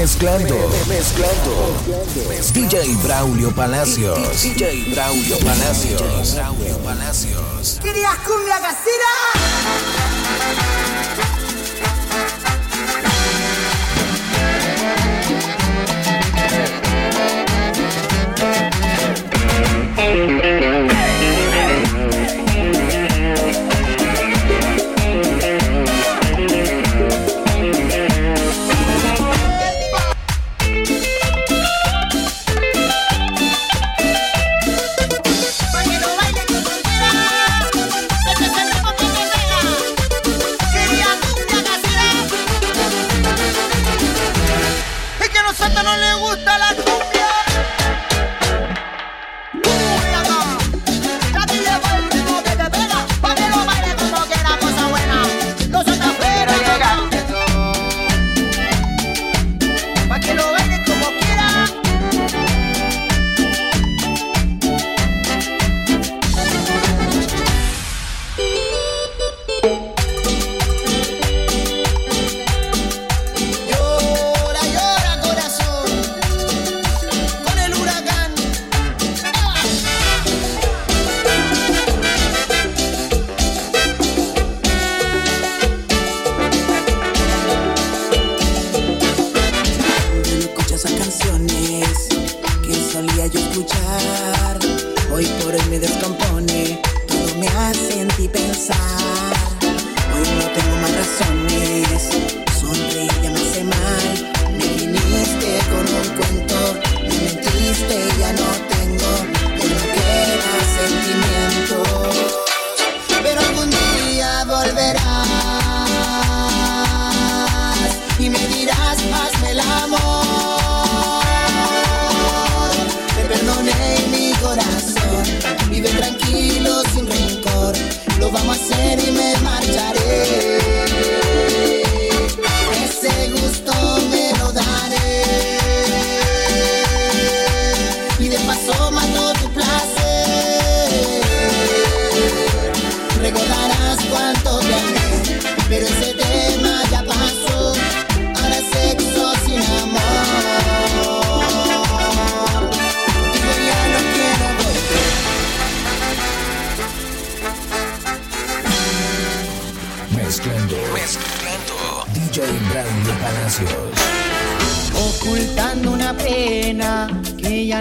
Mezclando, mezclando. DJ Braulio Palacios. DJ Braulio Palacios. Braulio Palacios. ¿Querías cumbia casera?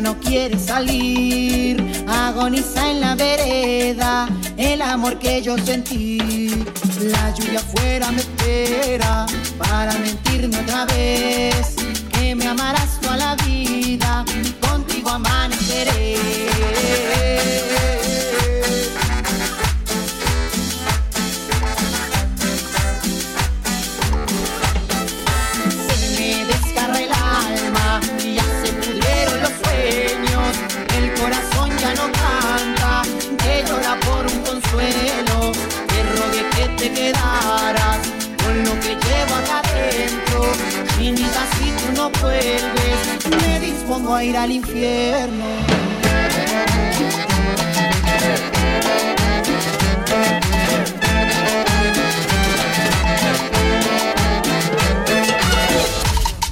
No quiere salir. Agoniza en la vereda el amor que yo sentí. La lluvia afuera me espera para mentirme otra vez. Que me amarás toda la vida,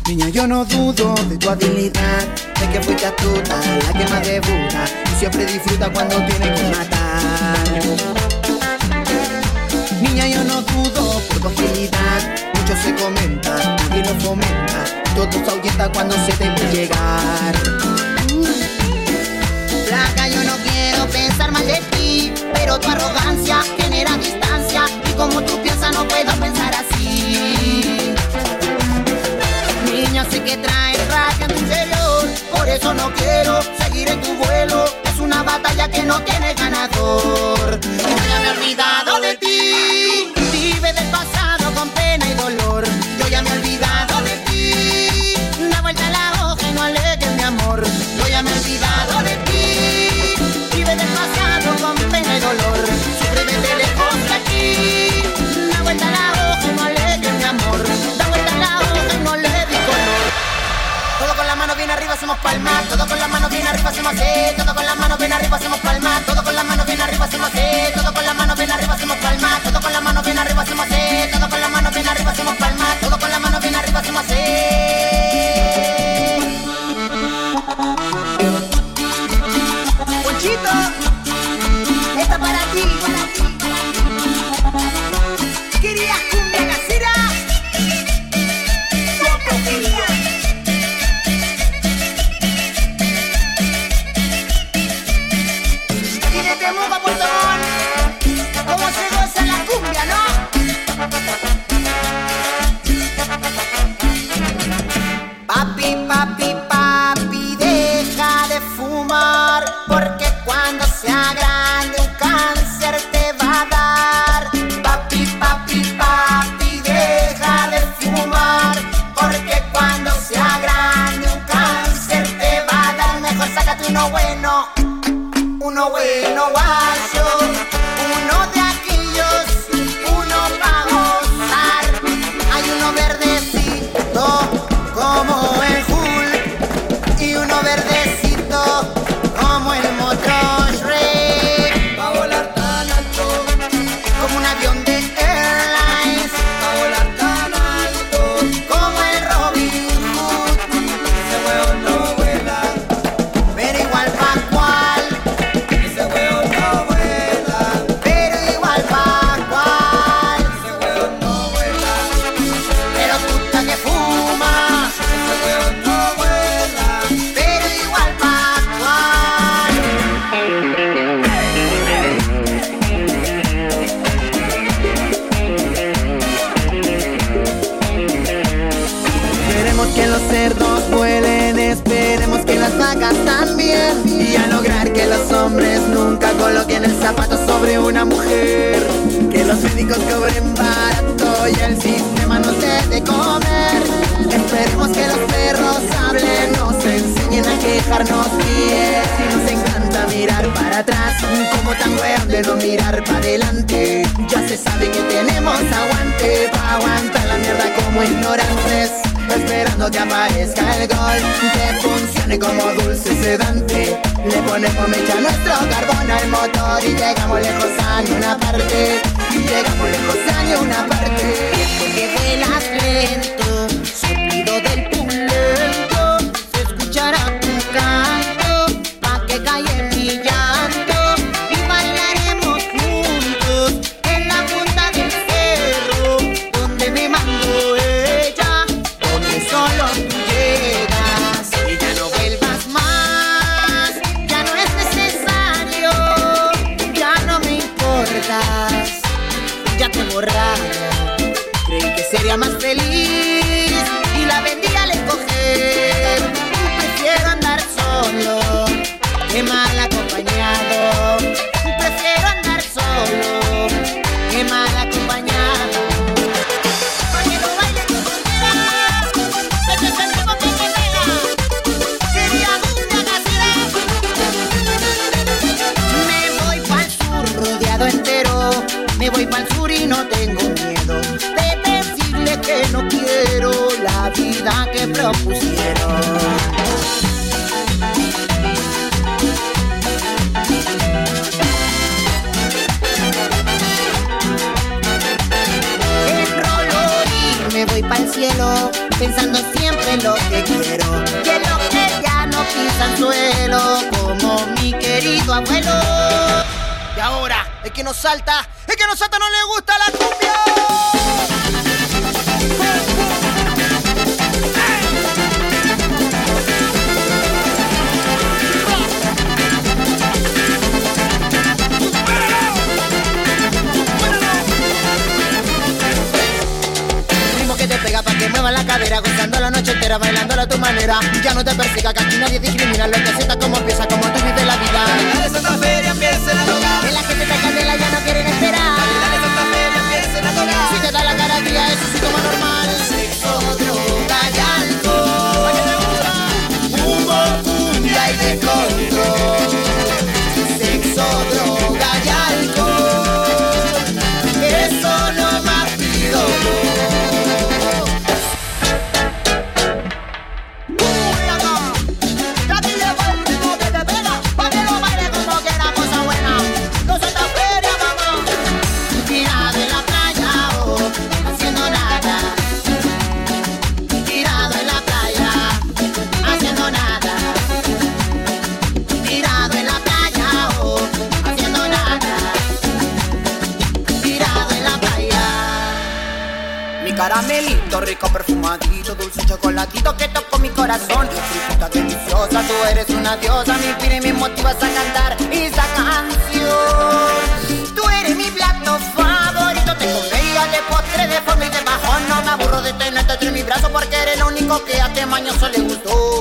Niña, yo no dudo de tu habilidad, de que fuiste astuta, la que más debuta y siempre disfruta cuando tiene que matar. Niña, yo no dudo por tu agilidad, mucho se comenta, nadie lo fomenta, todo se ahuyenta cuando se te llegar. Pero tu arrogancia genera distancia y como tú piensas no puedo pensar así. Niña, sé que traes rabia en tu interior, por eso no quiero seguir en tu vuelo. Es una batalla que no tiene ganador. Ya me he olvidado de hacemos así, todo con las manos bien arriba hacemos palma, todo con las manos bien arriba hacemos así, todo con las manos bien arriba hacemos palma, todo con las manos bien arriba hacemos así, todo con las manos bien arriba hacemos palma, todo con las manos bien arriba hacemos así. Ponchito, está para ti. Uno bueno guacho, uno sobre una mujer. Que los médicos cobren barato y el sistema nos dé de comer. Esperemos que los perros hablen, nos enseñen a quejarnos bien. Y nos encanta mirar para atrás, como tan weón de no mirar para adelante. Ya se sabe que tenemos aguante para aguantar la mierda como ignorantes. Esperando que aparezca el gol, que funcione como dulce sedante. Le ponemos mecha a nuestro carbón al motor y llegamos lejos a ni una parte. Y llegamos lejos a ni una parte. Que vuelas lento, siempre lo que quiero. Que lo que ya no pisan suelo, como mi querido abuelo. Y ahora, el que nos salta, el que nos salta no le gusta la cumbia. Cadera Gozando la noche entera, bailándola a tu manera Ya no te persiga, que aquí nadie discrimina Lo que sientas como empieza, como tú vives la vida Dale Santa Feria, empiecen a tocar. Que la gente te candela ya no tú eres una diosa, me inspira y me motivas a cantar esa canción. Tú eres mi plato favorito, te comería de postre, de forma y de bajón. No me aburro de tenerte entre mis brazos porque eres lo único que a este mañoso le gustó.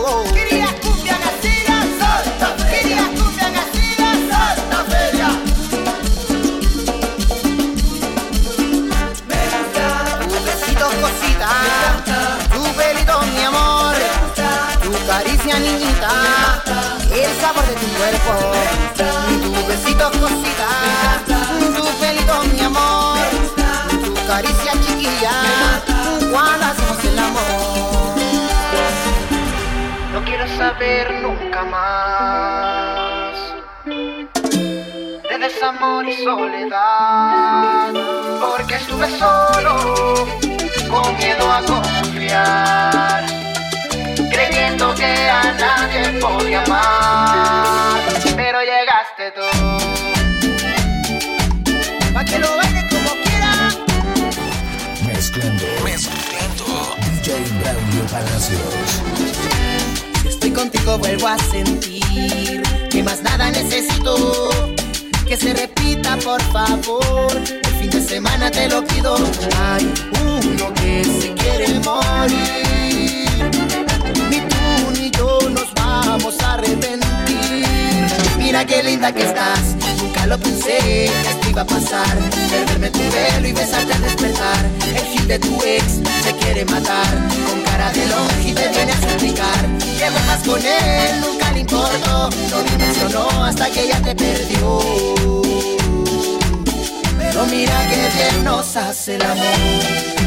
Tu Besitos, cosita. Tu pelito, mi amor. Tu caricia, chiquilla. Cuando hacemos el amor. No quiero saber nunca más de desamor y soledad. Porque estuve solo, con miedo a confiar. Que a nadie podía amar. Pero llegaste tú. Pa' que lo baile como quiera. Mezclando. Mezclando. DJ Braulio Palacios. Si estoy contigo vuelvo a sentir que más nada necesito. Que se repita por favor. El fin de semana te lo pido. Hay uno que se quiere morir. Yo nos vamos a arrepentir. Mira qué linda que estás. Nunca lo pensé que esto iba a pasar. Perderme tu pelo y besarte al despertar. El gil de tu ex se quiere matar. Con cara de longe te viene a suplicar. Que vuelvas con él, nunca le importó. No dimensionó hasta que ella te perdió. Pero mira que bien nos hace el amor.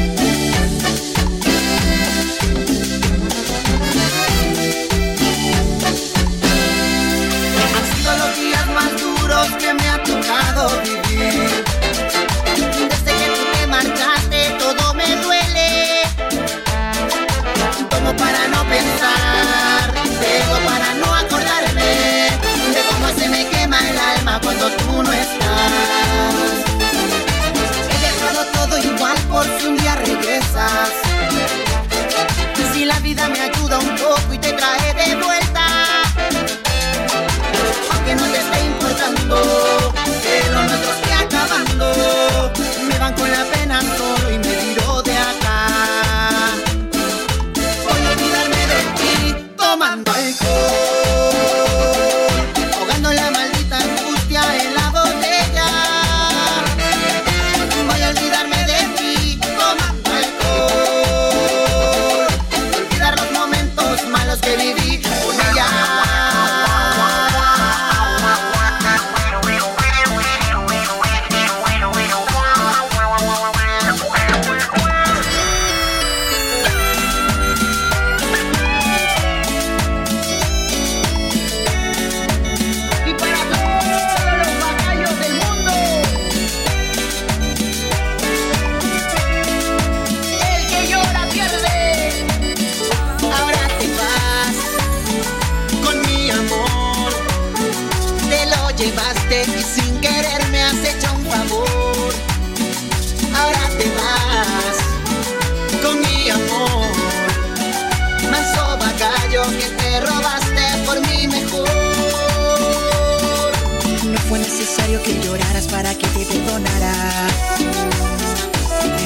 Necesario que lloraras para que te perdonara.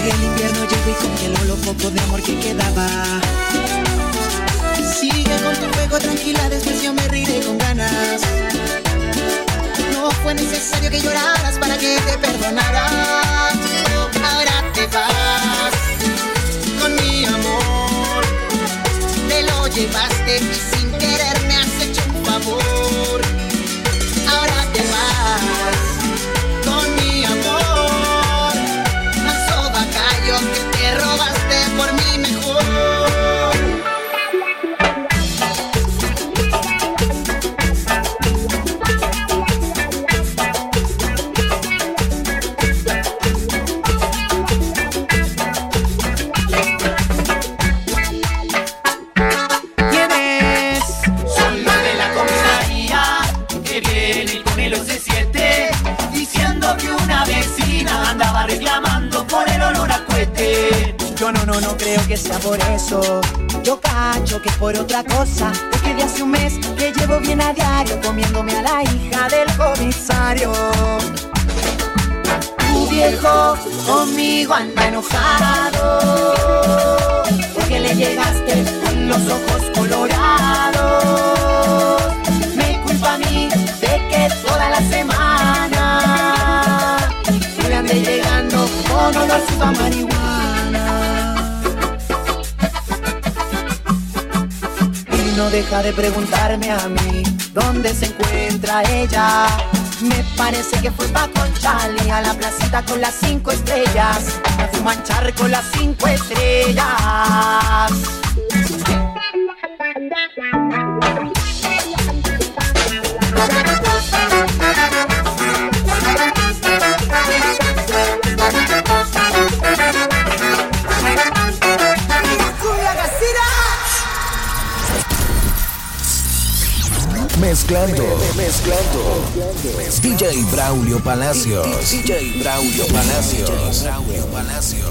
El invierno llegó y congeló lo poco de amor que quedaba. Sigue con tu juego tranquila, después yo me riré con ganas. No fue necesario que lloraras para que te perdonara. Ahora te vas creo que sea por eso. Yo cacho que por otra cosa. Es que de hace un mes que llevo bien a diario comiéndome a la hija del comisario. Tu viejo conmigo anda enojado deja de preguntarme a mí dónde se encuentra ella. Me parece que fue pa' Charlie a la placita con las cinco estrellas. A manchar con las cinco estrellas. Mezclando, mezclando. DJ Braulio Palacios. DJ Braulio Palacios. Braulio Palacios.